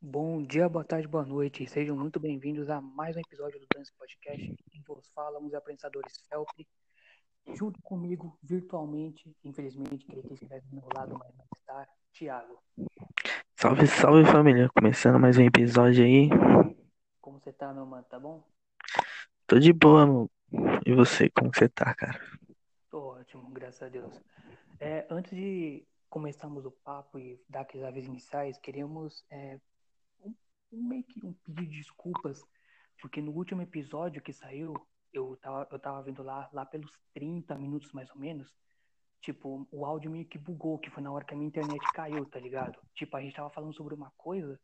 Bom dia, boa tarde, boa noite. Sejam muito bem-vindos a mais um episódio do Dance Podcast. Em vos fala, os apresentadores Felp, junto comigo, virtualmente, infelizmente, queria que estivesse do meu lado, mas não está, Thiago. Salve, salve família. Começando mais um episódio aí. Como você tá, meu mano? Tá bom? Tô de boa, mano. E você, como que você tá, cara? Tô ótimo, graças a Deus. É, antes de começarmos o papo e dar aqueles avisos iniciais, queríamos é, meio que um pedido de desculpas, porque no último episódio que saiu, eu tava, eu tava vendo lá, lá pelos 30 minutos mais ou menos, tipo, o áudio meio que bugou, que foi na hora que a minha internet caiu, tá ligado? Tipo, a gente tava falando sobre uma coisa,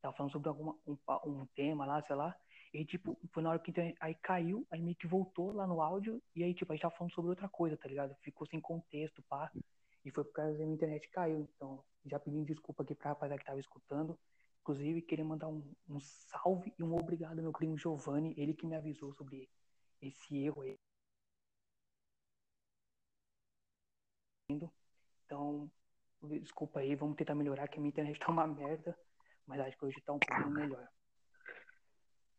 tava falando sobre alguma, um, um tema lá, sei lá, e tipo, foi na hora que internet, aí caiu, aí meio que voltou lá no áudio, e aí, tipo, a gente tava falando sobre outra coisa, tá ligado? Ficou sem contexto, pá, e foi por causa da minha internet caiu, então, já pedindo desculpa aqui pra rapaziada que tava escutando, Inclusive, queria mandar um, um salve e um obrigado ao meu primo Giovanni, ele que me avisou sobre esse erro aí. Então, desculpa aí, vamos tentar melhorar, que a minha internet tá uma merda, mas acho que hoje tá um pouquinho melhor.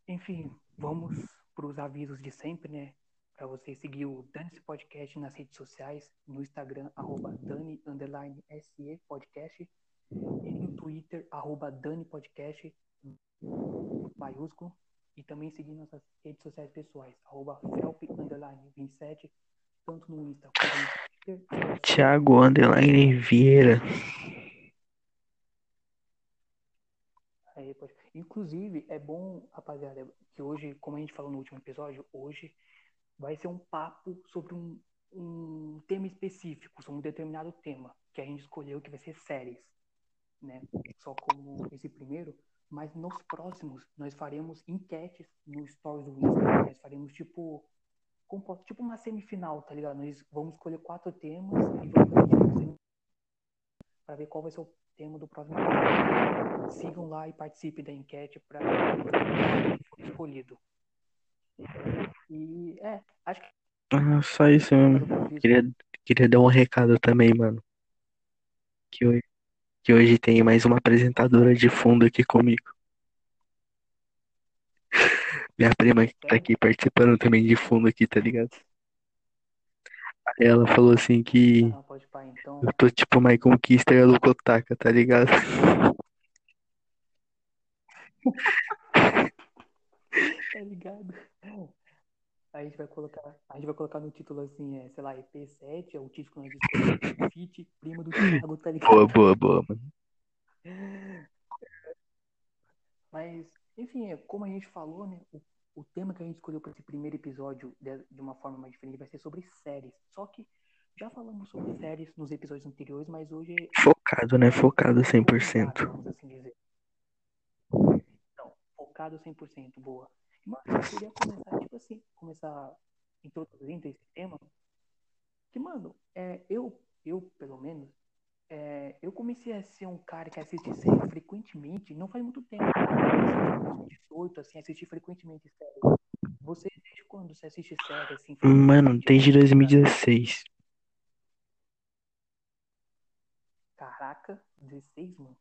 Enfim, vamos para os avisos de sempre, né? Para você seguir o Dance Podcast nas redes sociais, no Instagram, arroba Dani Podcast, e Twitter, arroba Dani Podcast, maiúsculo, e também seguir nossas redes sociais pessoais, arroba Felp underline 27, tanto no Insta quanto no Twitter. Thiago Underline Vieira. Aí, pode... Inclusive, é bom, rapaziada, que hoje, como a gente falou no último episódio, hoje vai ser um papo sobre um, um tema específico, sobre um determinado tema, que a gente escolheu que vai ser séries, né? Só como esse primeiro, mas nos próximos nós faremos enquetes no stories do Insta, nós faremos tipo tipo uma semifinal, tá ligado? Nós vamos escolher quatro temas e vamos fazer tipo, ver qual vai ser o tema do próximo. Sigam lá e participem da enquete para escolhido. E é, acho que Ah, só isso mesmo. Queria, queria dar um recado também, mano. Que hoje, que hoje tem mais uma apresentadora de fundo aqui comigo. Minha prima que tá aqui participando também de fundo aqui, tá ligado? Ela falou assim que eu tô tipo Michael Kister e a Locotaka, tá ligado? Tá ligado? A gente vai colocar, a gente vai colocar no título assim, é, sei lá, EP7, é o título que nós escolhemos, Fit, prima do Thiago, tá ligado? Boa, boa, boa, mano. Mas, enfim, é, como a gente falou, né, o, o tema que a gente escolheu para esse primeiro episódio de, de uma forma mais diferente vai ser sobre séries. Só que já falamos sobre séries nos episódios anteriores, mas hoje é Focado, né? Focado Focado, 100%. vamos assim dizer. Então, focado 100%, boa. Mas eu queria começar, tipo assim, começar introduzindo esse tema. Que, mano, é, eu, eu, pelo menos, é, eu comecei a ser um cara que assiste série frequentemente, não faz muito tempo. Né? 18, assim, assisti frequentemente série. Você, desde quando você assiste série, assim, Mano, desde assim, tá ligado? 2016. Caraca, 16, mano.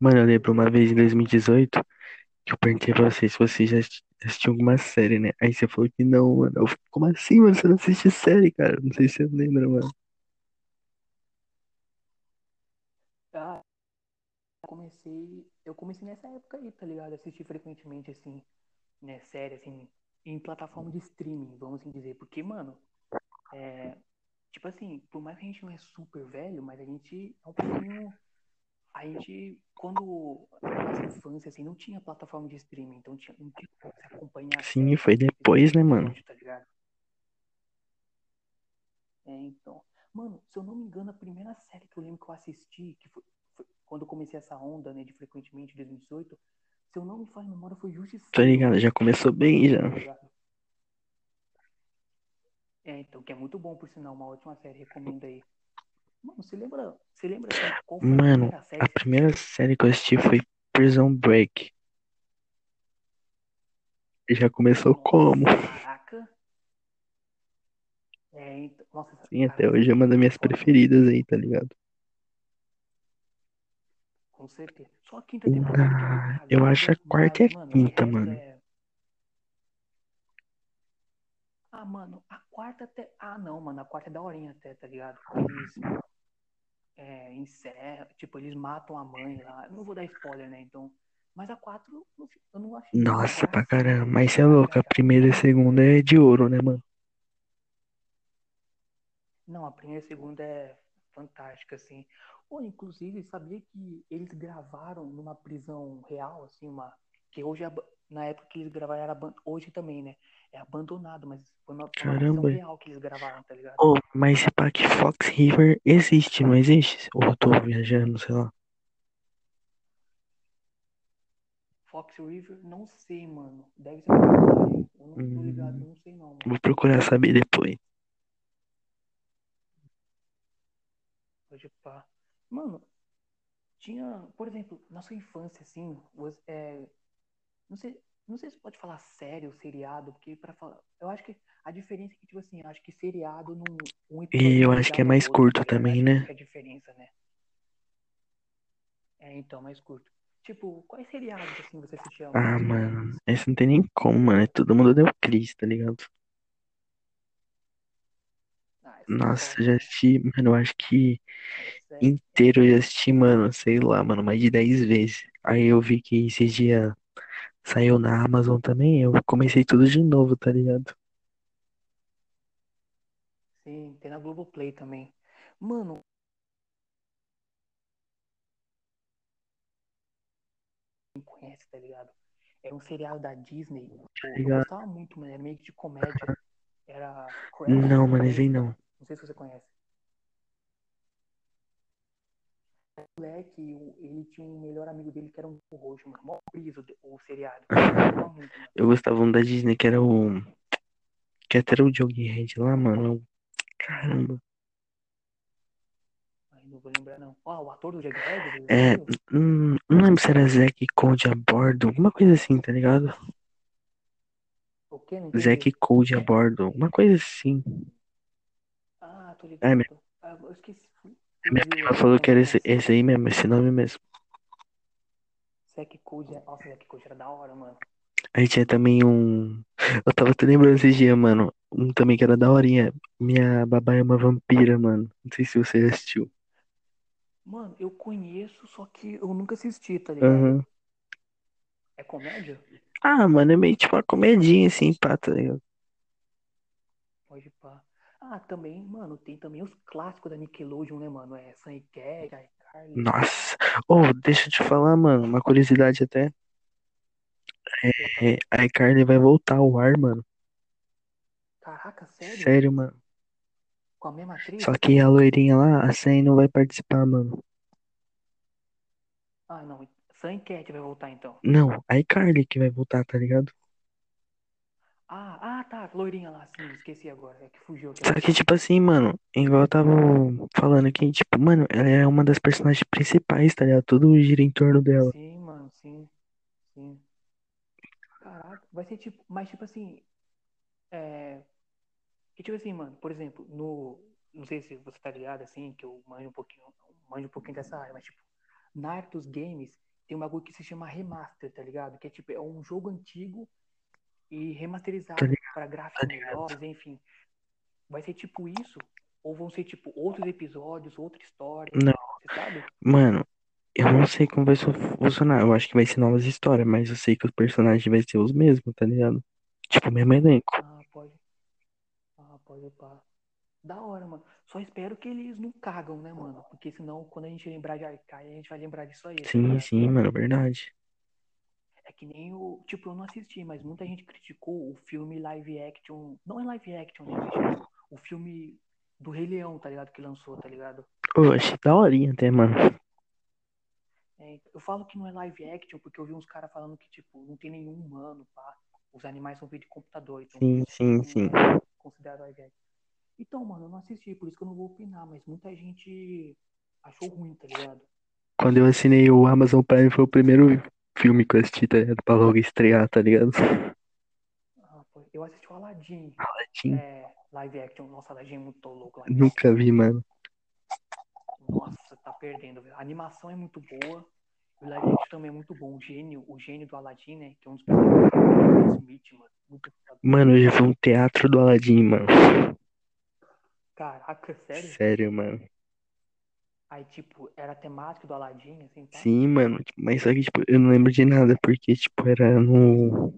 Mano, eu lembro uma vez em 2018 que eu perguntei pra você se você já assisti- assistiu alguma série, né? Aí você falou que não, mano. Eu, falei, como assim, mano? Você não assiste série, cara? Não sei se você lembra, mano. Ah, comecei, eu comecei nessa época aí, tá ligado? Assistir frequentemente, assim, né, série, assim, em plataforma de streaming, vamos assim dizer. Porque, mano, é, tipo assim, por mais que a gente não é super velho, mas a gente é um pouquinho. A gente, quando na nossa infância, assim, não tinha plataforma de streaming, então tinha, não tinha como você acompanhar Sim, foi depois, né, mano? tá ligado? É, então. Mano, se eu não me engano, a primeira série que eu lembro que eu assisti, que foi, foi quando eu comecei essa onda, né, de frequentemente, em 2018, se eu não me falha a memória, foi Justiceiro. Tá ligado? Já começou bem, já. tá? É, então, que é muito bom, por sinal, uma ótima série, recomendo aí. Mano, você lembra, você lembra assim, foi a Mano, primeira série a primeira série que eu assisti foi Prison Break. Já começou como? Nossa, caraca. É, É, então, nossa, Sim, até hoje é uma das foi minhas mano. preferidas aí, tá ligado? Com certeza. Só a quinta temporada é Ah, eu acho a quarta e a mano, quinta, mano. é. Ah, mano, a quarta até. Ah, não, mano, a quarta é daorinha até, tá ligado? Eles é, encerram, tipo, eles matam a mãe lá. Eu não vou dar spoiler, né? Então. Mas a quatro eu não- achei Nossa, pra caramba. Mas ligado? cê é louco, a primeira e a segunda é de ouro, né, mano? Não, a primeira e a segunda é fantástica, assim. Ou, inclusive, sabia que eles gravaram numa prisão real, assim, uma. Que hoje, é na época que eles gravaram, era. Hoje também, né? É abandonado, mas foi uma, foi uma Caramba. real que eles gravaram, tá ligado? Oh, mas se pá que Fox River existe, não existe? Ou eu tô viajando, sei lá. Fox River, não sei, mano. Deve ser. Eu não tô ligado, Hum, não sei não, mano. vou procurar saber depois. Pode pá. Mano, tinha, por exemplo, na sua infância, assim, você, é, não sei, não sei se pode falar sério, seriado, porque para falar, eu acho que a diferença é que, tipo assim, acho que seriado, num, um E eu acho que é mais outro, curto também, né? é a diferença, né? É, então, mais curto. Tipo, quais seriados, assim, você assistia Ah, mano, esse não tem nem como, mano. Todo mundo deu Cris, tá ligado? Ah, é Nossa, já assisti, mano, eu acho que Essa é, inteiro eu já assisti, mano, sei lá, mano, mais de 10 vezes. Aí eu vi que esses dias saiu na Amazon também, eu comecei tudo de novo, tá ligado? Sim, tem na Globoplay também. Mano, quem conhece, tá ligado? Era um seriado da Disney. Tá Pô, eu ligado? gostava muito, mano. Era meio que de comédia. Era Crash, Não, mano, esse aí Crazy, não. não sei se você conhece. O moleque, o- ele tinha um melhor amigo dele que era um roxo, mano. Mó brisa o, seriado. Eu gostava um da Disney que era o. Que até era o Jughead lá, mano. Caramba. Ai, não vou lembrar, não. Ó, o ator do Jughead, do É. hum, não lembro se era Zack Code a bordo, alguma coisa assim, tá ligado? O quê? Não Zack. Code a bordo, uma coisa assim. Ah, tô minha, ligado. Ah, eu esqueci. Minha prima a falou que era esse, esse aí mesmo, esse nome mesmo. Zack é- nossa, Zack Code era da hora, mano. Aí tinha também um. Eu tava até lembrando esses dias, mano. Um também que era daorinha. Minha babá é uma vampira, mano. Não sei se você já assistiu. Mano, eu conheço, só que eu nunca assisti, tá ligado? Aham. É comédia? Ah, mano, é meio tipo uma comedinha assim, pá, tá ligado? Ah, também, mano, tem também os clássicos da Nickelodeon, né, mano? É e Cat, iCarly. Nossa. Oh, deixa eu te falar, mano. Uma curiosidade até. É, a iCarly vai voltar ao ar, mano. caraca, sério? Sério, mano. Com a mesma atriz? Só que a loirinha lá, a Sam não vai participar, mano. Ah, não. Sam Cat vai voltar então. Não, a iCarly que vai voltar, tá ligado? Ah, ah, tá, loirinha lá, sim, esqueci agora. É que fugiu aqui Só que, tipo assim, mano, igual eu tava falando aqui, tipo, mano, ela é uma das personagens principais, tá ligado? Tudo gira em torno dela. Sim, mano, sim, sim. Caraca, vai ser tipo, mas tipo assim, é. Que tipo assim, mano, por exemplo, no. Não sei se você tá ligado assim, que eu manjo um pouquinho, manjo um pouquinho dessa área, mas tipo, na dos games tem um bagulho que se chama remaster, tá ligado? Que é tipo, é um jogo antigo e remasterizado ligado? para gráficos melhores, enfim. Vai ser tipo isso? Ou vão ser tipo outros episódios, outra história? Não, mano, eu não sei como vai funcionar. Eu acho que vai ser novas histórias, mas eu sei que os personagens vai ser os mesmos, tá ligado? Tipo, o mesmo elenco. Ah, pode. Ah, pode pá. Da hora, mano. Só espero que eles não cagam, né, mano? Porque senão, quando a gente lembrar de Arcai, a gente vai lembrar disso aí, tá Sim, sim, mano, verdade. É que nem o. Tipo, eu não assisti, mas muita gente criticou o filme live action. Não é live action, né? Mas, o filme do Rei Leão, tá ligado? Que lançou, tá ligado? Eu achei daorinha até, mano. É, eu falo que não é live action porque eu vi uns caras falando que, tipo, não tem nenhum humano, pá. Os animais são feitos de computador, então Sim, sim, sim. é considerado live action. Então, mano, eu não assisti, por isso que eu não vou opinar, mas muita gente achou ruim, tá ligado? Quando eu assinei o Amazon Prime foi o primeiro filme que eu assisti, tá ligado? Pra logo estrear, tá ligado? Ah, pô, eu assisti o Aladdin. Aladdin. É, Live action. Nossa, Aladdin é muito louco. Live Nunca vi, mano. Nossa, tá perdendo, velho. A animação é muito boa. O live action também é muito bom. O gênio, o gênio do Aladdin, né? Que é um dos personagens Smith, mano. Muito. Mano, eu já vi um teatro do Aladdin, mano. Caraca, sério? Sério, mano. Aí, tipo, era a temática do Aladdin, assim, tá? Sim, mano. Mas só que, tipo, eu não lembro de nada, porque, tipo, era no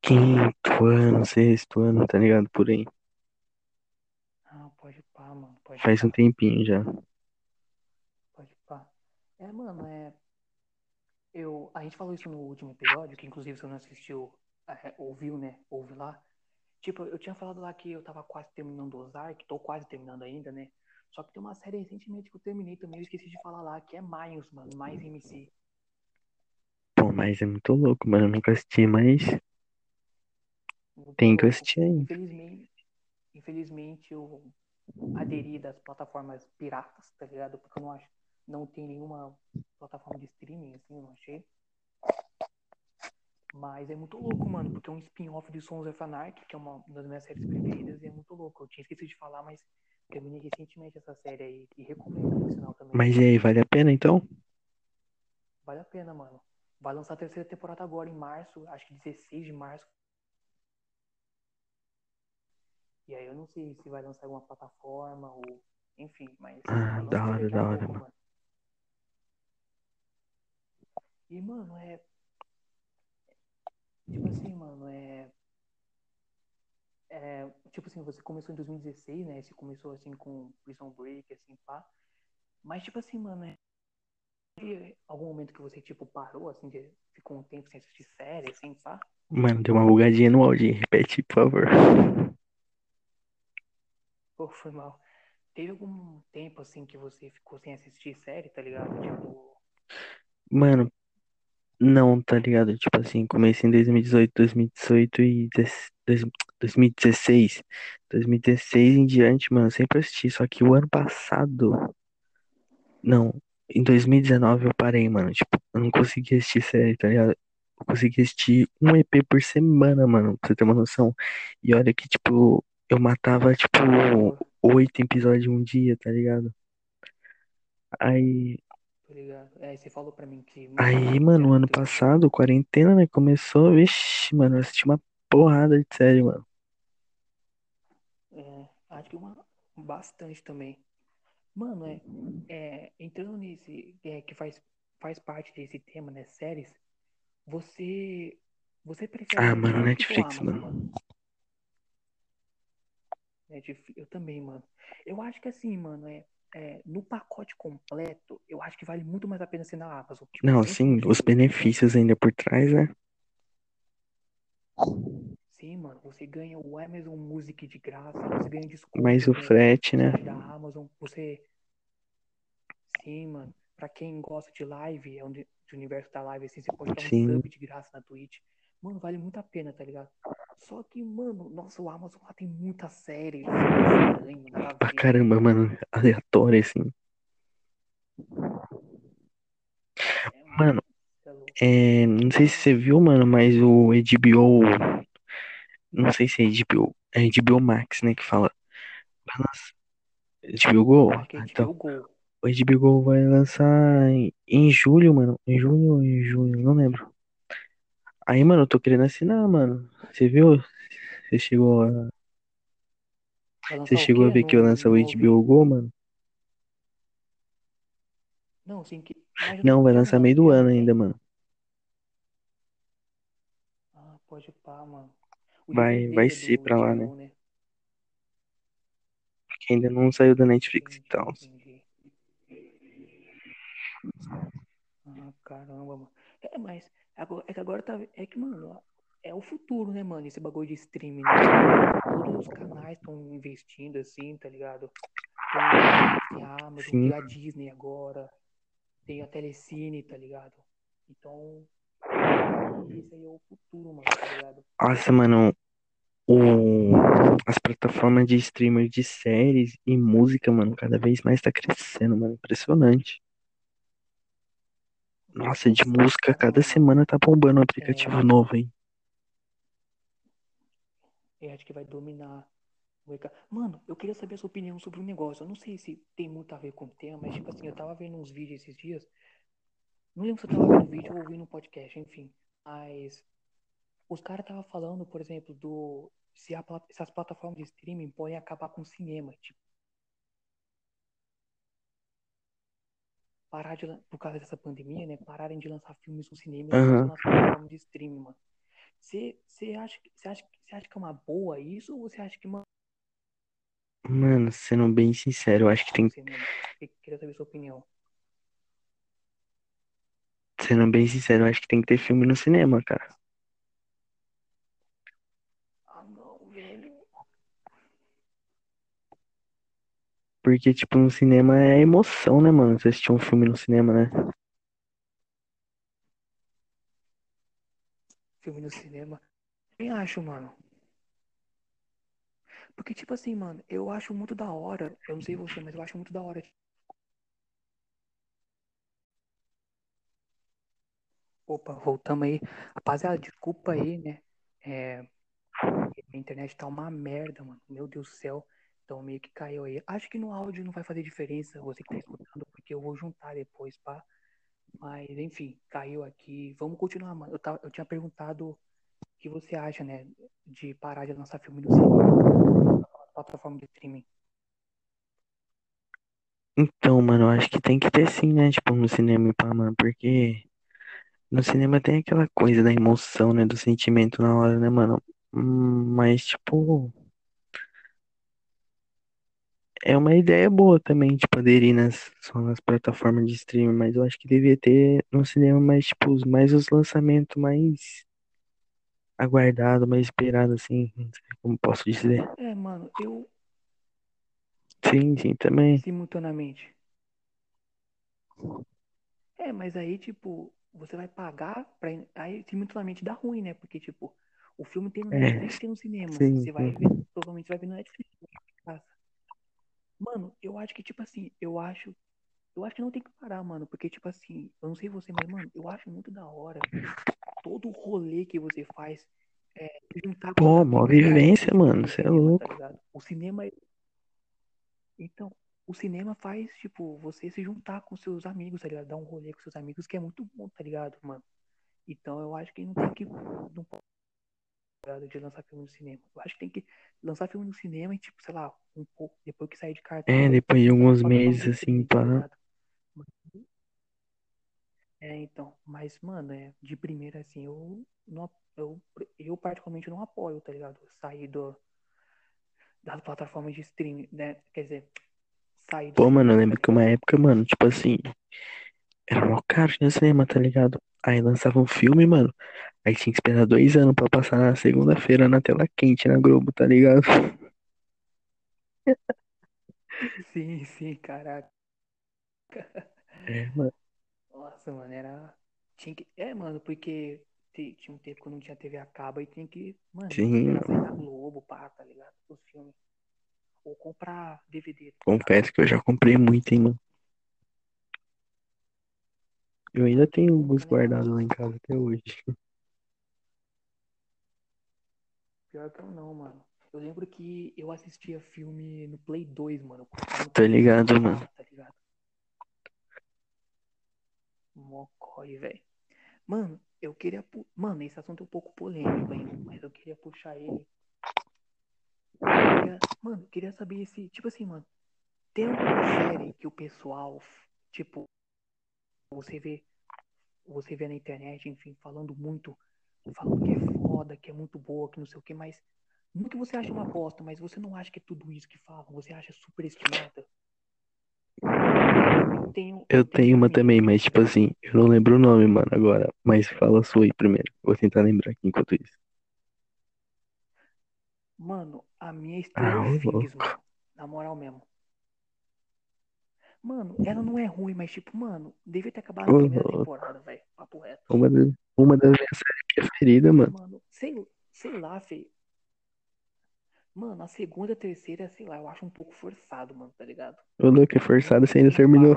quinto ano, sexto ano, tá ligado? Por aí. Ah, pode pá, mano. Pode Faz pá. um tempinho já. Pode pá. É, mano, é. Eu, a gente falou isso no último episódio, que inclusive você não assistiu, é, ouviu, né? Ouve lá. Tipo, eu tinha falado lá que eu tava quase terminando Ozark, tô quase terminando ainda, né? Só que tem uma série recentemente que eu terminei também, eu esqueci de falar lá, que é Mayans, mano, Mais MC. Pô, mas é muito louco, mano. Eu nunca assisti, mas Muito tem que assistir ainda. Infelizmente, infelizmente eu aderi das plataformas piratas, tá ligado? Porque eu não acho, não tem nenhuma plataforma de streaming, assim, eu não achei. Mas é muito louco, mano, porque é um spin-off de Sons of Anarchy, que é uma das minhas séries preferidas, e é muito louco. Eu tinha esquecido de falar, mas terminei recentemente essa série aí, e recomendo por sinal também. Mas e aí, vale a pena então? Vale a pena, mano. Vai lançar a terceira temporada agora, em março, acho que 16 de março. E aí eu não sei se vai lançar alguma plataforma ou. Enfim, mas. Ah, da hora, da hora, mano. mano. E, mano, é. Tipo assim, mano, é. É, tipo assim, você começou em 2016, né? Você começou assim com Prison Break, assim, pá. Mas, tipo assim, mano, é. Teve algum momento que você, tipo, parou, assim, de, ficou um tempo sem assistir série, assim, pá? Mano, deu uma bugadinha no áudio. Repete, por favor. Pô, foi mal. Teve algum tempo, assim, que você ficou sem assistir série, tá ligado? Tipo, Mano, não, tá ligado? Tipo assim, comecei em 2018, 2018 e dez- dois- 2016. 2016 em diante, mano, eu sempre assisti. Só que o ano passado. Não, em 2019 eu parei, mano. Tipo, eu não consegui assistir série, tá ligado? Eu consegui assistir um EP por semana, mano, pra você ter uma noção. E olha que, tipo, eu matava, tipo, oito episódios em um dia, tá ligado? Aí. É, você falou pra mim que, aí, mano, ano passado, quarentena, né, começou, vixi, mano, eu assisti uma porrada de série, mano. É, acho que uma, bastante também. Mano, é, é entrando nesse, é, que faz, faz parte desse tema, né, séries, você, você prefere Ah, mano, Netflix ou Netflix, Amazon, mano. mano? Netflix, eu também, mano. Eu acho que assim, mano, é, é, no pacote completo, eu acho que vale muito mais a pena ser na Amazon. Tipo, Não, dentro sim, de os tipo, benefícios ainda por trás, né? Sim, mano, você ganha o Amazon Music de graça, você ganha Mais o frete, né? da Amazon, você, sim, mano, pra quem gosta de live, é um de, de universo da live, assim, você pode dar um sub de graça na Twitch. Mano, vale muito a pena, tá ligado? Só que, mano, nossa, o Amazon lá tem muita série, estranho, Pra caramba, mano, aleatório, assim. É, é é, não sei se você viu, mano, mas o HBO, não sei se é HBO, é HBO Max, né, que fala. Vai lançar- HBO Go? Eu acho que é Ah, HBO então, Go. o HBO Go vai lançar em, em julho, mano. Em junho ou em junho, não lembro. Aí, mano, eu tô querendo assinar, mano. Você viu? Você chegou a, Vai você lançar o chegou a quê? ver que Não, eu lançar o não HBO ouvi. Go, mano? Não, sim, que... mas eu não Não, vai lançar meio do ano ano ainda, mano. Pode pá, mano. O Vai, vai é ser do pra lá, né? Né? Porque ainda não saiu da Netflix e Entendi, tal. entendi. Ah, caramba, mano. É, mas agora, é que agora tá. É que, mano, é o futuro, né, mano? Esse bagulho de streaming, né? Todos os canais estão investindo assim, tá ligado? Tem tem a Amazon, Sim. tem a Disney agora, tem a Telecine, tá ligado? Então, esse aí é o futuro, mano, tá ligado? Nossa, mano, o... as plataformas de streamer de séries e música, mano, cada vez mais tá crescendo, mano. Impressionante. Nossa, de música, cada semana tá bombando um aplicativo É, novo, hein? Eu acho que vai dominar. Mano, eu queria saber a sua opinião sobre um negócio. Eu não sei se tem muito a ver com o tema, mas tipo assim, eu tava vendo uns vídeos esses dias. Não lembro se eu tava vendo vídeo ou ouvindo um podcast, enfim. Mas os caras tava falando, por exemplo, do se, a, se as plataformas de streaming podem acabar com o cinema. Tipo, parar de, por causa dessa pandemia, né? Pararem de lançar filmes no cinema e Aham. lançar nas plataformas de streaming, mano. Você acha, acha, acha que é uma boa isso ou você acha que, mano, Mano, sendo bem sincero, eu acho que tem. Eu queria saber sua opinião. Sendo bem sincero, eu acho que tem que ter filme no cinema, cara. Ah, não, velho. Porque, tipo, no cinema é emoção, né, mano? Você assistir um filme no cinema, né? Filme no cinema. Nem acho, mano. Porque, tipo assim, mano, eu acho muito da hora. Eu não sei você, mas eu acho muito da hora. Opa, voltamos aí. Rapaziada, desculpa aí, né? É, a internet tá uma merda, mano. Meu Deus do céu. Então meio que caiu aí. Acho que no áudio não vai fazer diferença você que tá escutando, porque eu vou juntar depois, pá. Mas, enfim, caiu aqui. Vamos continuar, mano. Eu, tava, eu tinha perguntado o que você acha, né? De parar de lançar filme no cinema, plataforma de streaming. Então, mano, eu acho que tem que ter sim, né? Tipo, no cinema, pá, mano. Porque no cinema tem aquela coisa da emoção, né? Do sentimento na hora, né, mano? Hum, Mas, tipo, é uma ideia boa também, tipo, aderir nas, só nas plataformas de streaming. Mas eu acho que devia ter no cinema mais, tipo, os- mais os lançamentos mais aguardados, mais esperados, assim. Não sei como posso dizer. É, mano, eu Sim, sim, também. simultaneamente. É, mas aí, tipo, você vai pagar pra. Aí simultaneamente dá ruim, né? Porque, tipo, o filme tem no É, Netflix tem no cinema. sim, Você vai ver, provavelmente vai ver no Netflix. Mano, eu acho que, tipo assim, eu acho. Eu acho que não tem que parar, mano. Porque, tipo assim, eu não sei você, mas, mano, eu acho muito da hora todo o rolê que você faz é juntar Pô, mó vivência, filme mano, no você é tá louco. ligado? O cinema. é- Então, o cinema faz, tipo, você se juntar com seus amigos, tá ligado? Dar um rolê com seus amigos, que é muito bom, tá ligado, mano? Então eu acho que não tem que. Não pode tá de lançar filme no cinema. Eu acho que tem que lançar filme no cinema e, tipo, sei lá, um pouco, depois que sair de É, cartaz, depois de alguns meses, assim, tá? É, então, mas, mano, é, de primeira, assim, eu, não, eu, eu particularmente não apoio, tá ligado? Sair do, das plataformas de streaming, né? Quer dizer, do Pô, mano, eu tá lembro que uma época, mano, tipo assim, era mó caro no cinema, tá ligado? Aí lançava um filme, mano. Aí tinha que esperar dois anos pra passar na segunda-feira na tela quente na Globo, tá ligado? Sim, sim, caraca. É, mano. Nossa, mano, era. Tinha que. É, mano, porque te- tinha um tempo que não tinha TV a cabo e tinha que, mano, Sim, esperar sair na Globo, pá, tá ligado? Os filmes. Ou comprar DVD, confesso que eu já comprei muito, hein, mano. Eu ainda tenho alguns guardados lá em casa até hoje. Pior que eu não, mano. Eu lembro que eu assistia filme no Play 2, mano. Tá Play 2 ligado, mano? tá ligado? Mocói, velho. Mano, eu queria. pu- Mano, esse assunto é um pouco polêmico, hein? Mas eu queria puxar ele. Queria... Mano, queria saber se. Tipo assim, mano. Tem alguma série que o pessoal, tipo, você vê, você vê na internet, enfim, falando muito, falando que é foda, que é muito boa, que não sei o que, mas não que você acha uma bosta, mas você não acha que é tudo isso que falam, você acha superestimada? Eu tenho, Eu tenho uma também, mas tipo assim, eu não lembro o nome, mano, agora. Mas fala a sua aí primeiro. Vou tentar lembrar aqui enquanto isso. Mano, a minha é Ah, mano. Na moral mesmo. Mano, ela não é ruim, mas tipo, mano, devia ter acabado na primeira temporada, velho. Papo reto. Uma das, uma das minhas séries preferidas, mano. Mano, sei, sei lá, feio. Mano, a segunda a terceira, sei lá, eu acho um pouco forçado, mano, tá ligado? Ô louco, é forçado, você ainda terminou.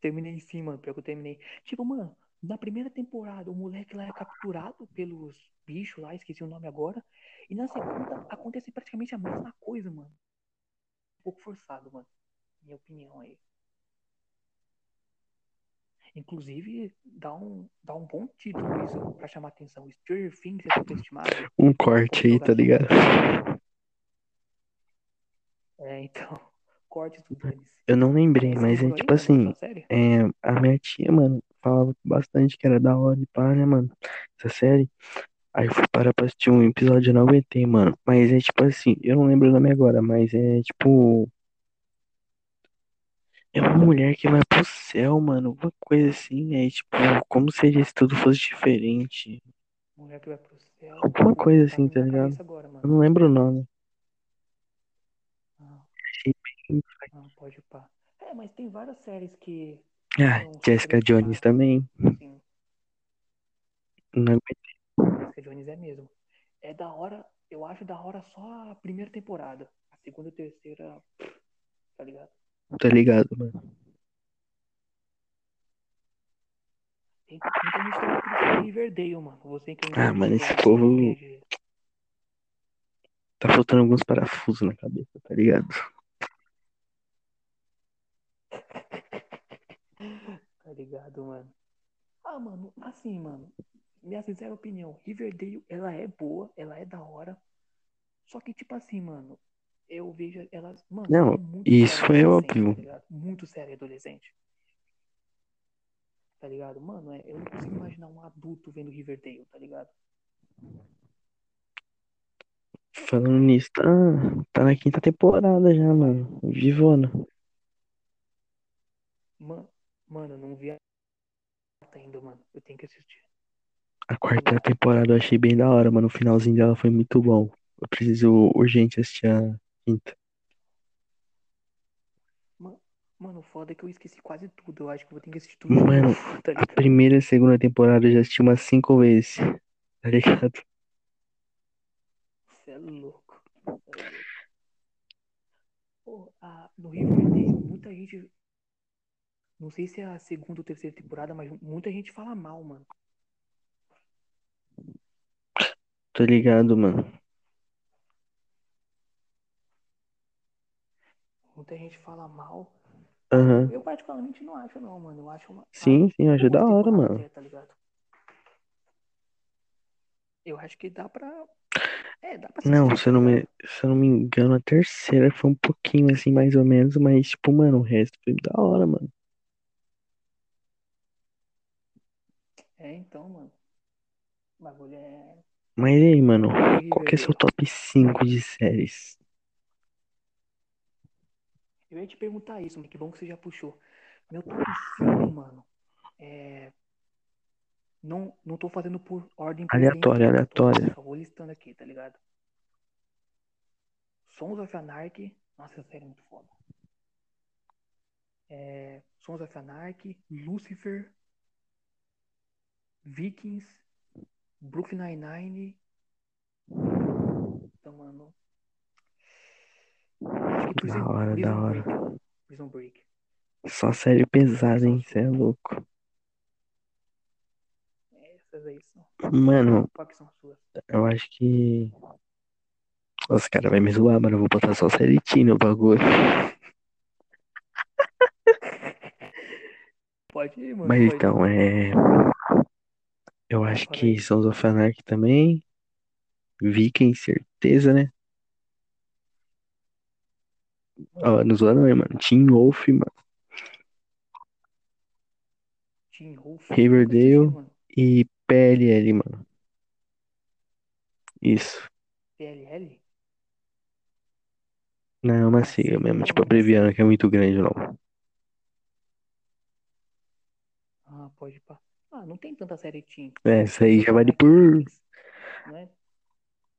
Terminei sim, mano, pior que eu terminei. Tipo, mano, Na primeira temporada, o moleque lá é capturado pelos bichos lá, esqueci o nome agora. E na segunda acontece praticamente a mesma coisa, mano. Um pouco forçado, mano. Minha opinião aí. Inclusive, dá um, dá um bom título isso pra chamar atenção. Stranger Things é superestimado. Um corte aí, tá ligado? É, então. Corte tudo eles. Eu não lembrei, mas é aí, tipo assim, é, a minha tia, mano, falava bastante que era da hora e pá, né, mano? Essa série. Aí eu fui parar pra assistir um episódio e não aguentei, mano. Mas é tipo assim, eu não lembro o nome agora, mas é tipo. É uma mulher que vai pro céu, mano. Uma coisa assim, é tipo, como se se tudo fosse diferente. Mulher que vai pro céu. Alguma coisa não tá assim, tá ligado? agora, Eu não lembro o nome. Ah, Achei bem- ah, pode pá. É, mas tem várias séries que Ah, Jessica Jones também. assim. Não aguentei. Jessica Jones é mesmo. É da hora, eu acho da hora só a primeira temporada. A segunda e terceira, tá ligado? Tá ligado, mano. Tem muita gente também critica Riverdale, mano. Você que é Ah, mano, esse povo tá faltando alguns parafusos na cabeça, tá ligado? Tá ligado, mano? Ah, mano, assim, mano. Minha sincera opinião, Riverdale, ela é boa, ela é da hora. Só que, tipo assim, mano, eu vejo elas, mano, Não, muito isso é óbvio. tá? Muito sério adolescente. Tá ligado? Mano, é, eu não consigo imaginar um adulto vendo Riverdale, tá ligado? Falando nisso, tá, tá na quinta temporada já, mano. Vivona. Mano, mano, eu não vi a quarta ainda, mano. Eu tenho que assistir. A quarta temporada eu achei bem da hora, mano. O finalzinho dela foi muito bom. Eu preciso urgente assistir a quinta. Mano, foda é que eu esqueci quase tudo. Eu acho que eu vou ter que assistir tudo Mano, tá A primeira e a segunda temporada eu já assisti umas cinco vezes. Tá ligado? Você é louco. Cê é louco. Pô, a, no Riverdale, muita gente. Não sei se é a segunda ou terceira temporada, mas muita gente fala mal, mano. Tô ligado, mano. Muita gente fala mal. Aham. eu, particularmente não acho, não, mano. Eu acho uma. Sim, sim, acho da hora, mano. até, tá ligado? Eu acho que dá pra. É, dá pra Não, se eu não me, ligado? se eu não me engano, a terceira foi um pouquinho assim, mais ou menos, mas, tipo, mano, o resto foi da hora, mano. É, então, mano. O bagulho é. Mas e aí, mano, qual que é seu top 5 de séries? Eu ia te perguntar isso, mas que bom que você já puxou. Meu top 5, mano, é. Não, não tô fazendo por ordem Aleatória, aleatória. Só vou listando aqui, tá ligado? Sons of Anarchy. Nossa, essa série é muito foda. É, Sons of Anarchy, Lucifer, Vikings, Brooklyn Nine-Nine. Então, mano. Acho que Da Prison, hora, da hora. Break. Prison Break. Só série pesada, hein? as Cê é louco. Essas aí são. Mano, eu acho que. Os caras vão me zoar, mano. Eu vou botar só série teen no bagulho. Pode ir, mano, Mas pode então, é. Eu acho que aí. Sons of Anarchy também. Viking, certeza, né? Ó, não zoa não, hein, mano. Teen Wolf, mano. Teen Wolf. Nunca assisti, Riverdale mano. e PLL, mano. Isso. PLL? Não, é uma Ah, sigla mesmo, é o tipo da abreviando, que é muito grande, não. Ah, pode Ah, não tem tanta série teen. É, isso aí já vale por. e Vikings. Não é?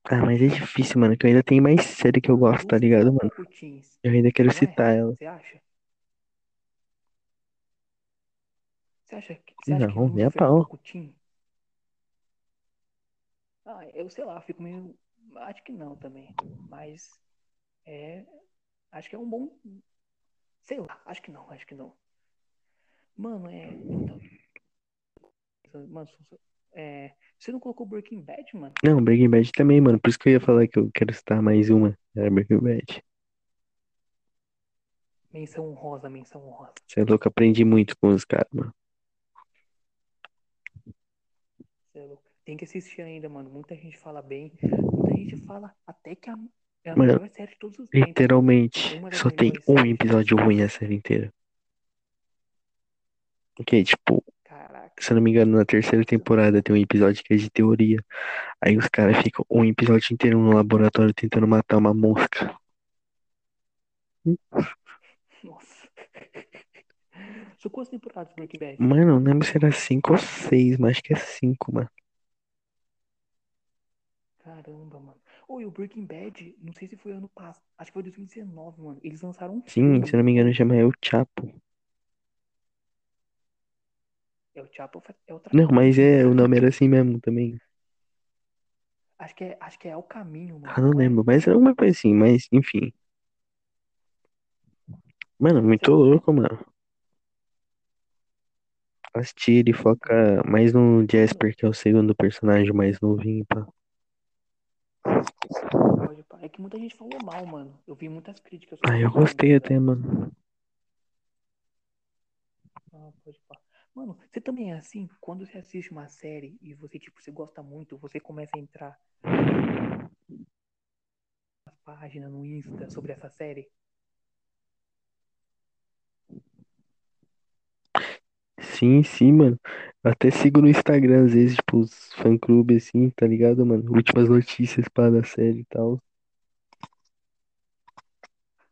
Ah, mas é difícil, mano, que eu ainda tenho mais série que eu gosto, tá ligado, mano? teens. Eu ainda quero Não é? citar ela. Você acha? Você acha que, você acha que Não, nem a Lucifer é um pau. pouco teen? Ah, eu sei lá, fico meio. Acho que não também. Mas é. Acho que é um bom. Sei lá, acho que não, acho que não. Mano, é. Então. Mano, é, você não colocou Breaking Bad, mano? Não, Breaking Bad também, mano. Por isso que eu ia falar que eu quero citar mais uma. Era Breaking Bad. Menção honrosa, menção honrosa. Você é louco, aprendi muito com os caras, mano. Cê é louco. Tem que assistir ainda, mano. Muita gente fala bem. Muita gente fala até que a- é a Mano, melhor série de todos os tempos. Literalmente, só tem um episódio ruim a série inteira. Ok, tipo, Caraca. se eu não me engano, na terceira temporada tem um episódio que é de teoria. Aí os caras ficam um episódio inteiro no laboratório tentando matar uma mosca. Nossa. São quantas temporadas Breaking Bad? Mano, não lembro se era cinco ou seis, mas acho que é cinco, mano. Caramba, mano. E o Breaking Bad, não sei se foi ano passado. Acho que foi 2019, mano. Eles lançaram um Sim, filme. se eu não me engano, chama El Chapo. É o Chapo, é o Não, mas é, o nome era assim mesmo também. Acho que é, acho que é o caminho, mano. Ah, não é? lembro, mas era alguma coisa assim, mas enfim. Mano, muito louco, mano. Assistir ele foca mais no Jasper, que é o segundo personagem mais novinho, pá. É que muita gente falou mal, mano. Eu vi muitas críticas Ah, eu gostei tá até, mano. Ah, pode parar. Mano, você também é assim? Quando você assiste uma série e você, tipo, você gosta muito, você começa a entrar nas páginas no Insta sobre essa série? Sim, sim, mano. Eu até sigo no Instagram, às vezes, tipo, os fã-clube, assim, tá ligado, mano? Últimas notícias, pá, da série e tal.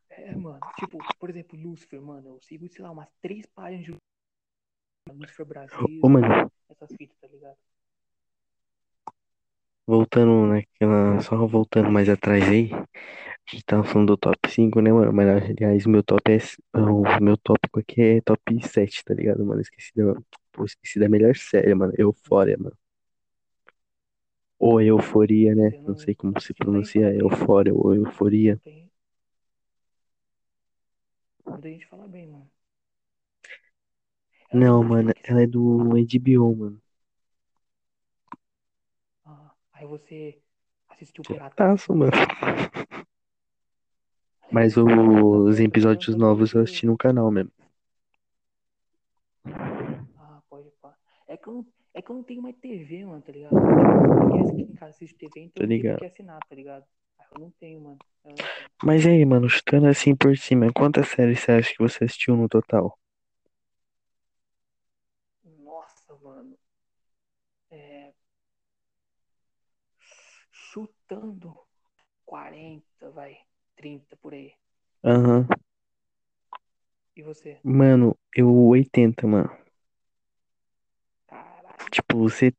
É, mano. Tipo, por exemplo, Lucifer, mano. Eu sigo, sei lá, umas três páginas de Lucifer Brasil, Ô, mano, essas fitas, tá ligado? voltando naquela. Só voltando mais atrás aí. A gente tava falando do top 5, né, mano? Mas, aliás, meu top é. O meu tópico aqui é top 7, tá ligado, mano? Esqueci da. Pô, esqueci da melhor série, mano. Eufória, mano. Ou Euforia, né? Não sei como se pronuncia Eufória ou Euforia. Tem... Muita gente fala bem, mano. É Não, mano, ela é do HBO, mano. Ah, aí você assistiu Pirataço, Pirataço? mano. Mas Tá os episódios novos eu assisti no canal mesmo. Ah, pode pá. É que eu não, é que eu não tenho mais TV, mano, tá ligado? Tipo, ninguém aqui em casa assiste TV, então Tô eu tenho ligado. que assinar, tá ligado? Aí eu não tenho, mano. Não tenho. Mas aí, mano, chutando assim por cima, quantas séries você acha que você assistiu no total? Nossa, mano. É... Chutando 40, vai. 30 por aí. Aham. E você? Mano, eu 80, mano. Caralho. Tipo, você.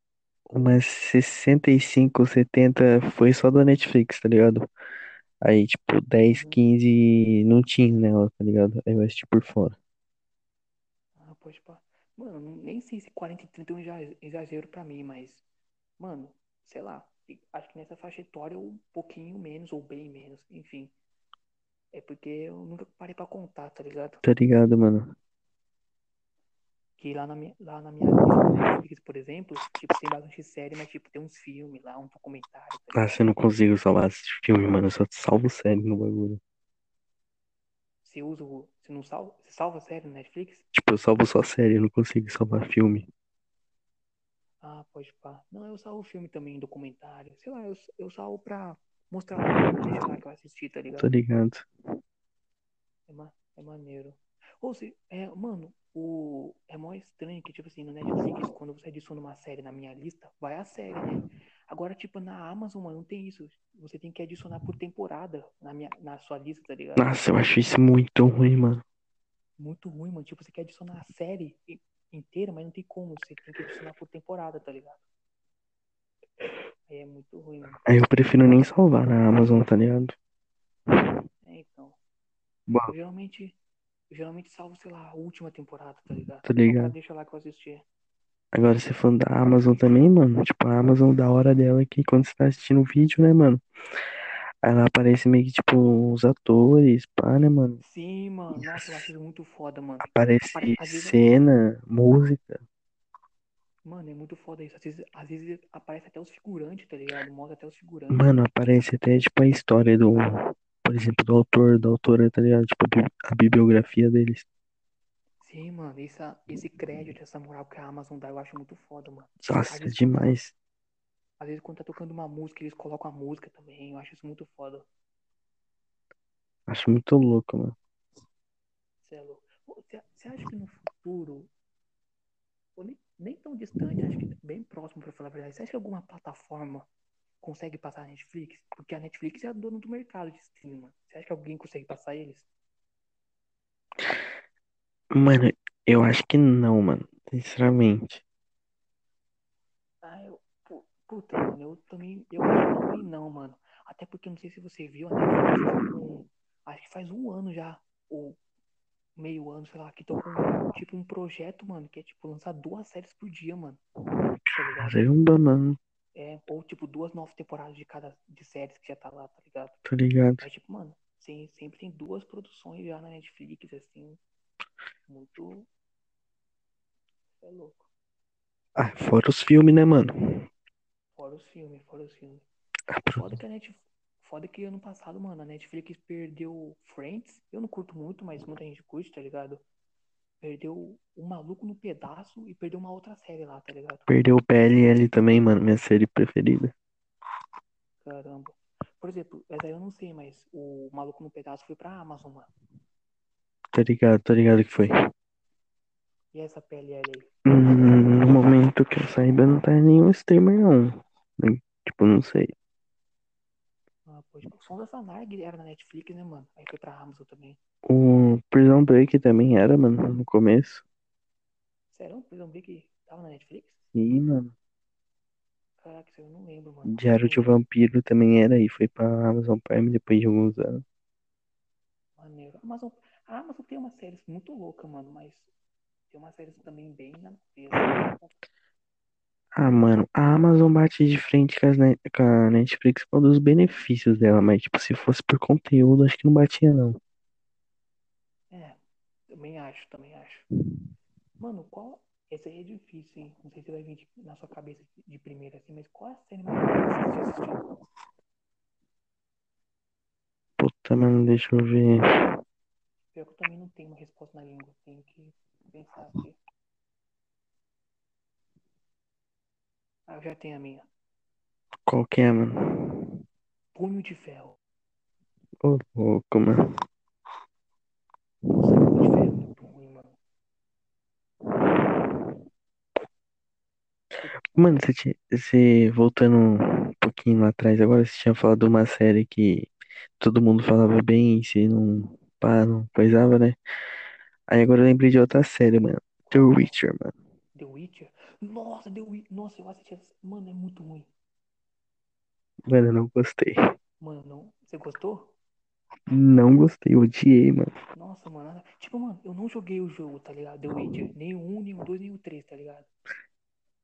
Umas 65, 70 foi só da Netflix, tá ligado? Aí, tipo, 10, Uhum. 15 não tinha nela, tá ligado? Aí eu assisti por fora. Ah, pode pá. Mano, nem sei se 40 e 30 é um exa- exagero pra mim, mas. Mano, sei lá. Acho que nessa faixa etária um pouquinho menos, ou bem menos, enfim. É porque eu nunca parei pra contar, tá ligado? Tá ligado, mano? Que lá na minha, lá na minha Netflix, por exemplo, tipo, tem bastante série, mas tipo, tem uns filmes lá, um documentário, tá Ah, você não consigo salvar esse filme, mano. Eu só salvo série no bagulho. Você usa o. Você não salva? Você salva série no Netflix? Tipo, eu salvo só série, eu não consigo salvar filme. Ah, pode pá. Não, eu salvo filme também, documentário. Sei lá, eu, eu salvo pra mostrar lá, lá que eu assisti, tá ligado? Tá ligado? É, ma é maneiro. Ou se, é, mano, o, é mó estranho que, tipo assim, no Netflix, quando você adiciona uma série na minha lista, vai a série, né? Agora, tipo, na Amazon, mano, não tem isso. Você tem que adicionar por temporada na, minha, na sua lista, tá ligado? Nossa, eu acho isso muito ruim, mano. Muito ruim, mano. Tipo, você quer adicionar a série inteira, mas não tem como. Você tem que adicionar por temporada, tá ligado? Aí é muito ruim, mano. Aí eu prefiro nem salvar na Amazon, tá ligado? É, então. Bom, Eu geralmente, eu geralmente salvo, sei lá, a última temporada, tá ligado? Tá ligado. deixar lá que eu assisti. agora você falando da Amazon também, mano. Tipo, a Amazon, da hora dela é que quando você tá assistindo o vídeo, né, mano? Aí lá aparece meio que, tipo, os atores, pá, né, mano? Sim, mano. Nossa, eu acho isso muito foda, mano. Aparece Apare- às vezes- cena, música. Mano, é muito foda isso. Às vezes, às vezes aparece até os figurantes, tá ligado? Mostra até os figurantes. Mano, aparece até, tipo, a história do, por exemplo, do autor, da autora, tá ligado? Tipo, a bi- a bibliografia deles. Sim, mano, essa, esse crédito, essa moral que a Amazon dá, eu acho muito foda, mano. Nossa, é demais. Às vezes quando tá tocando uma música, eles colocam a música também. Eu acho isso muito foda. Acho muito louco, mano. Você é louco. Você você acha que no futuro, ou nem, nem tão distante, acho que bem próximo, pra falar a verdade, você acha que alguma plataforma consegue passar a Netflix? Porque a Netflix é a dona do mercado de streaming, mano. Você acha que alguém consegue passar eles? Mano, eu acho que não, mano. Sinceramente. Puta, mano, eu também. Eu acho que também não, mano. Até porque não sei se você viu, tá com. Acho que faz um ano já, ou meio ano, sei lá, que tô com tipo um projeto, mano, que é tipo lançar duas séries por dia, mano. Tá? Caramba, mano. É, ou tipo duas novas temporadas de cada de séries que já tá lá, tá ligado? Tô ligado. Aí, tipo, mano, sempre tem duas produções já na Netflix, assim. Muito. É louco. Ah, fora os filmes, né, mano? Fora os filmes, fora os filmes. Ah, Foda que a Net... Foda que ano passado, mano, a Netflix perdeu Friends. Eu não curto muito, mas muita gente curte, tá ligado? Perdeu o Maluco no Pedaço e perdeu uma outra série lá, tá ligado? Perdeu o PLL também, mano. Minha série preferida. Caramba. Por exemplo, essa aí eu não sei, mas o Maluco no Pedaço foi pra Amazon, mano. Tá ligado, tá ligado que foi. E essa PLL aí? Hum, no momento que eu saiba, não tá em nenhum streamer, não. Nem- Tipo, não sei. Ah, tipo, o Som da Sanarg era na Netflix, né, mano? Aí foi pra Amazon também. O Prison Break também era, mano, no começo. Sério? Prison Break tava na Netflix? Sim, mano. Caraca, isso eu não lembro, mano. Diário de Vampiro também era e foi pra Amazon Prime depois de alguns anos. Maneiro. A Amazon, a Amazon tem umas séries muito loucas, mano, mas tem umas séries também bem na mesa. Ah, mano, a Amazon bate de frente com, as net- com a Netflix por causa dos benefícios dela, mas, tipo, se fosse por conteúdo, acho que não batia, não. É, também acho, também acho. Mano, qual. Esse aí é difícil, hein? Não sei se vai vir de- na sua cabeça de primeira assim, mas qual é a série mais difícil de assistir? Puta, mano, deixa eu ver. Pior que eu também não tenho uma resposta na língua. Tenho que pensar aqui. Ah, eu já tenho a minha. Qual que é, mano? Punho de Ferro. Ô, louco, mano. Nossa, Punho de Ferro é muito ruim, mano. Mano, você, tinha- você voltando um pouquinho lá atrás, agora você tinha falado de uma série que todo mundo falava bem, se não, pá, não coisava, né? Aí agora eu lembrei de outra série, mano. The? Witcher, mano. The Witcher? Nossa, Witcher. Nossa, eu assisti essa. Mano, é muito ruim. Mano, eu não gostei. Mano, não. Você gostou? Não gostei, odiei, mano. Nossa, mano. Tipo, mano, eu não joguei o jogo, tá ligado? The Witcher. Nem o 1, nem o 2, nem o 3, tá ligado?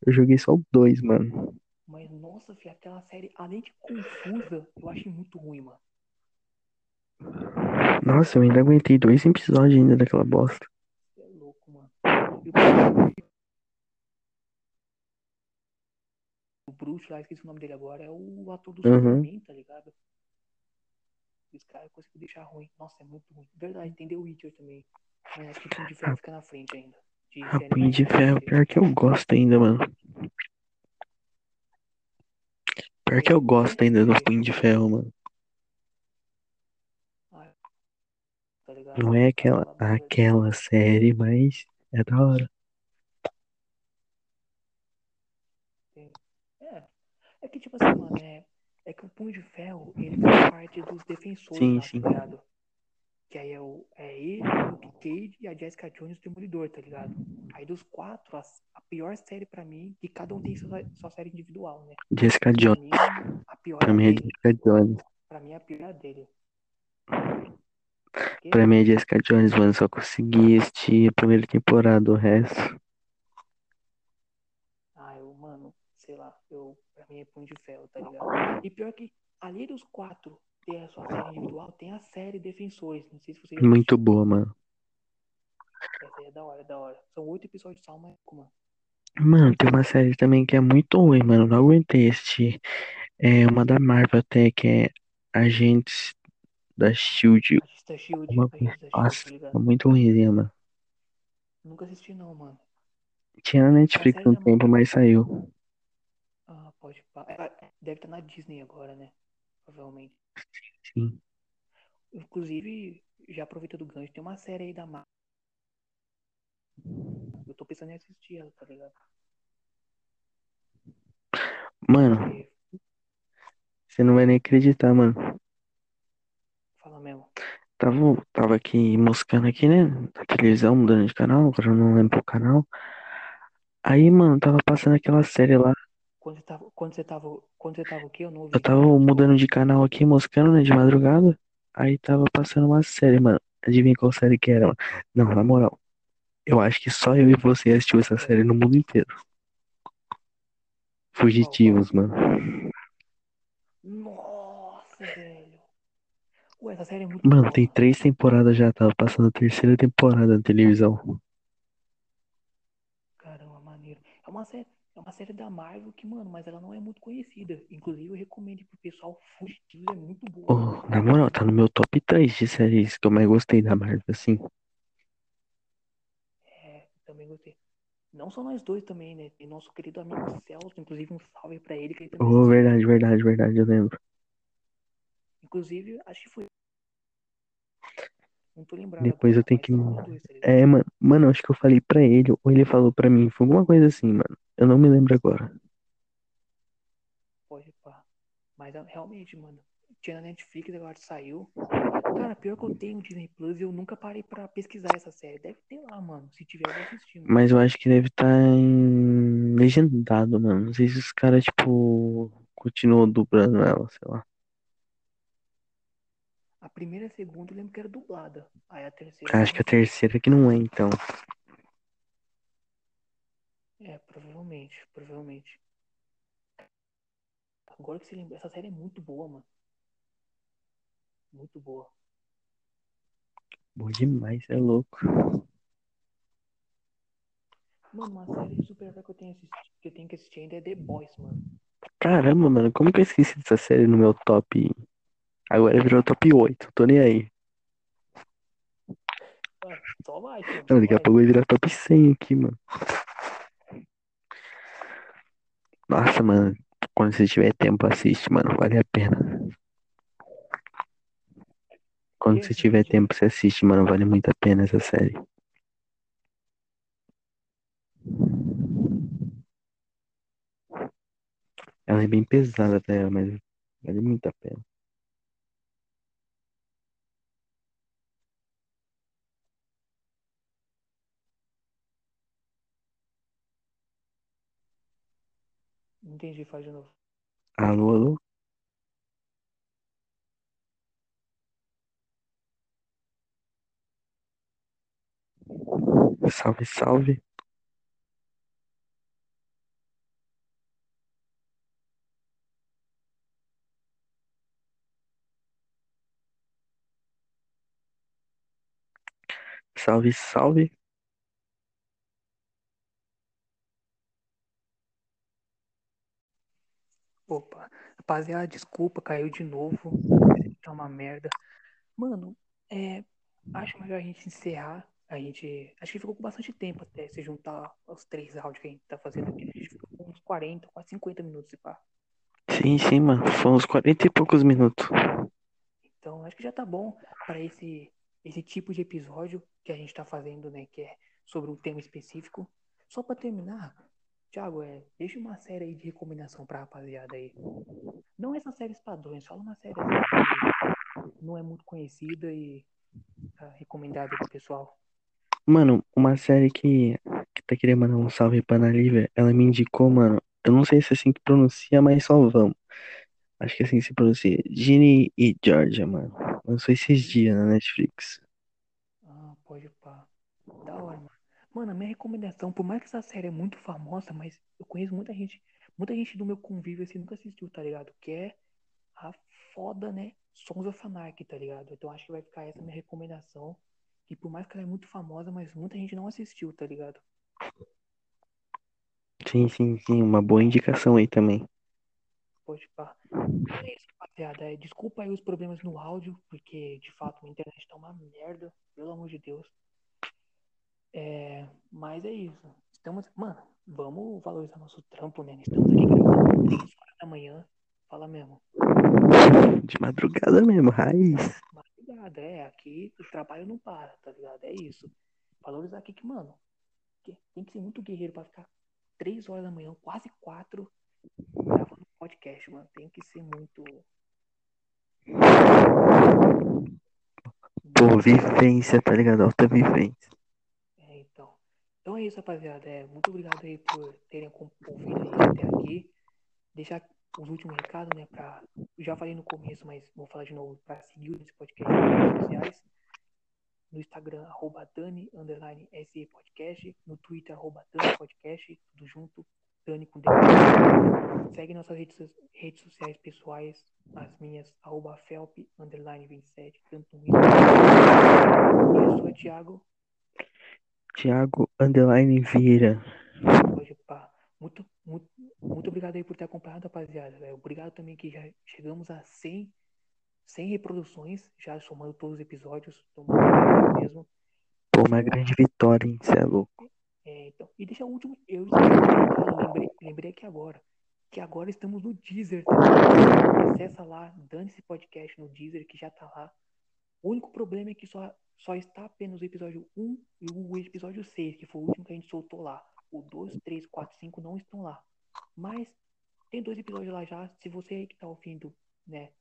Eu joguei só o dois, mano. Mas, nossa, filho, aquela série, além de confusa, eu achei muito ruim, mano. Nossa, eu ainda aguentei dois episódios ainda daquela bosta. Você é louco, mano. E o o bruxo lá, esqueci o nome dele agora, é o ator do Uhum. Superman, tá ligado? Esse cara conseguiu deixar ruim. Nossa, é muito ruim. Verdade, tem The Witcher também. Mas acho que o Punho de Ferro fica na frente ainda. De A série Punho de Ferro, pior que eu gosto ainda, mano. Pior que eu gosto ainda do Punho de Ferro, mano. Ah, tá? Não é aquela, aquela série, mas é da hora. É. É que, tipo assim, mano, é, é que o Punho de Ferro, ele faz parte dos defensores Sim, lá, sim. tá ligado? Que aí é, o, é ele, o Luke Cage e a Jessica Jones, o Demolidor, tá ligado? Aí dos quatro, a, a pior série pra mim, que cada um tem sua, sua série individual, né? Jessica Pra Jones. mim, a pior Pra mim é. Jessica Jones. Pra mim, a pior é a dele. Pra mim é Jessica Jones, mano. Só consegui assistir a primeira temporada, o resto. ah, eu, mano, sei lá, eu, pra mim é Punho de Ferro, tá ligado? E pior que, além dos quatro ter a sua série individual, tem a série Defensores. Não sei se você já Muito assistiu. boa, mano. Essa aí é da hora, é da hora. São oito episódios só, mas, mano. Mano, tem uma série também que é muito ruim, mano. Não aguentei assistir. É uma da Marvel até, que é Agentes da Shield. Agentes da Shield, Uma. Agentes da Shield, Nossa, tá é ligado? muito ruimzinha, mano. Nunca assisti não, mano. Tinha na Netflix série um tempo, mas saiu. Pode pá. É, Deve estar na Disney agora, né? Provavelmente. Sim. Inclusive, já aproveita do gancho, tem uma série aí da Marvel. Eu tô pensando em assistir ela, tá ligado? Mano, você não vai nem acreditar, mano. fala mesmo. Tava, tava aqui moscando aqui, né? Na televisão, mudando de canal, agora eu não lembro o canal. Aí, mano, tava passando aquela série lá. Quando você tava. Quando você tava. Tava quê? Eu não Eu ouvi. tava Desculpa. mudando de canal aqui, moscando, né, de madrugada. Aí tava passando uma série, mano. Adivinha qual série que era, mano? Não, na moral. Eu acho que só eu e você assistiu essa série no mundo inteiro. Fugitivos, mano. Nossa, velho. Ué, essa série é muito Mano, boa, tem três temporadas já, tava passando a terceira temporada na televisão. Caramba, maneiro. É uma série, é uma série da Marvel que, mano, mas ela não é muito conhecida. Inclusive, eu recomendo pro pessoal Fugitivos, é muito boa. Oh, na moral, tá no meu top 3 de séries que eu mais gostei da Marvel, assim. É, também gostei. Não só nós dois também, né? Tem nosso querido amigo Celso, inclusive um salve pra ele, que ele também Oh, verdade, verdade, verdade, eu lembro. Inclusive, acho que foi. Não tô lembrado Depois eu tenho que. dois? É, mano, mano, acho que eu falei pra ele, ou ele falou pra mim, foi alguma coisa assim, mano. Eu não me lembro agora. Pode pá. Mas ah, realmente, mano, tinha na Netflix, agora saiu. Cara, pior que eu tenho Disney Plus eu nunca parei pra pesquisar essa série. Deve ter lá, mano. Se tiver, eu vou assistir, mano. Mas eu acho que deve estar em legendado, mano. Não sei se os caras, tipo, continuam dublando ela, sei lá. A primeira e a segunda eu lembro que era dublada. Aí a terceira Acho que a terceira que não é, então. É, provavelmente, provavelmente. Agora que você lembra, essa série é muito boa, mano. Muito boa. Bom demais, é louco. Mano, uma série de super-herói que eu tenho assistido, que eu tenho que assistir ainda é The Boys, mano. Caramba, mano, como que eu esqueci dessa série no meu top? Agora virou top 8, tô nem aí. Ah, só vai, Não, daqui a pouco vai virar top 100 aqui, mano. Nossa, mano, quando você tiver tempo, assiste, mano, vale a pena. Quando você tiver tempo, você assiste, mano, vale muito a pena essa série. Ela é bem pesada até, mas vale muito a pena. Entendi, faz de novo. Alô, alô? Salve, salve. Salve, salve. Opa, rapaziada, desculpa, caiu de novo. Tá uma merda. Mano, é. Acho melhor a gente encerrar. A gente. Acho que ficou com bastante tempo até se juntar os três áudios que a gente tá fazendo aqui. A gente ficou com uns 40, quase 50 minutos se pá. Sim, sim, mano. Foi uns 40 e poucos minutos. Então, acho que já tá bom para esse, esse tipo de episódio que a gente tá fazendo, né? Que é sobre um tema específico. Só pra terminar, Thiago, é, deixa uma série aí de recomendação pra rapaziada aí. Não essas séries padrões, fala uma série que não é muito conhecida e tá recomendada pro pessoal. Mano, uma série que, que tá querendo mandar um salve pra Ana Lívia, ela me indicou, mano. Eu não sei se é assim que pronuncia, mas só vamos. Acho que é assim que se pronuncia. Ginny e Georgia, mano. Lançou esses dias na Netflix. Ah, pode pá. Da hora, mano. Mano, a minha recomendação, por mais que essa série é muito famosa, mas eu conheço muita gente, muita gente do meu convívio assim nunca assistiu, tá ligado? Que é a foda, né? Sons of Anarchy, tá ligado? Então acho que vai ficar essa minha recomendação. Que por mais que ela é muito famosa, mas muita gente não assistiu, tá ligado? Sim, sim, sim, uma boa indicação aí também. Pode pá. É isso, rapaziada. É, desculpa aí os problemas no áudio, porque de fato a internet tá uma merda, pelo amor de Deus. É, mas é isso. Estamos. Mano, vamos valorizar nosso trampo, né? Estamos aqui gravando 3 horas da manhã. Fala mesmo. De madrugada mesmo, raiz. Madrugada, é. Aqui o trabalho não para, tá ligado? É isso. Valorizar aqui que, mano, tem que ser muito guerreiro pra ficar 3 horas da manhã, quase 4, gravando podcast, mano. Tem que ser muito. Pô, vivência, tá ligado? Alta vivência. Então. É isso, rapaziada. É, muito obrigado aí por terem ouvido até aqui. Deixar os últimos recados, né? Pra, eu já falei no começo, mas vou falar de novo. Pra seguir esse podcast nas redes sociais. No Instagram, arroba Dani, underline SE Podcast. No Twitter, arroba Dani Podcast. Tudo junto. Dani com D. Segue nossas redes, redes sociais pessoais. As minhas, arroba Felp, underline 27. Tanto no Instagram. E a sua, Thiago. Thiago Underline Vieira. Pode pá. Muito, muito, muito obrigado aí por ter acompanhado, rapaziada. velho. Obrigado também que já chegamos a 100, 100 reproduções, já somando todos os episódios. Então, mesmo. Pô, uma grande vitória, hein? Cê é louco. É, então, e deixa o último. Eu lembrei, lembrei aqui agora. Que agora estamos no Deezer também. Acessa lá, dane-se podcast no Deezer, que já tá lá. O único problema é que só, só está apenas o episódio 1 e o episódio 6, que foi o último que a gente soltou lá. O 2, 3, 4, 5 não estão lá. Mas tem dois episódios lá já. Se você aí que tá ouvindo, né?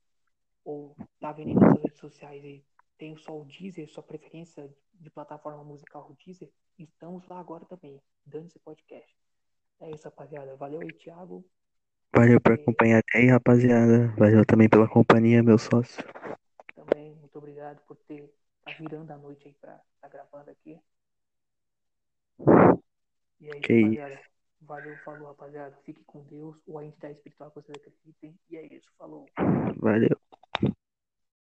Ou tá vendo nas suas redes sociais e tem só o Deezer, sua preferência de plataforma musical o Deezer, estamos lá agora também. Dane-se podcast. É isso, rapaziada. Valeu aí, Thiago. Valeu por acompanhar até aí, rapaziada. Valeu também pela companhia, meu sócio. Obrigado por ter tá virando a noite aí pra tá gravando aqui. E é isso, Que rapaziada. Valeu, falou, rapaziada. Fique com Deus ou a entidade espiritual que vocês acreditem. E é isso, falou. Valeu.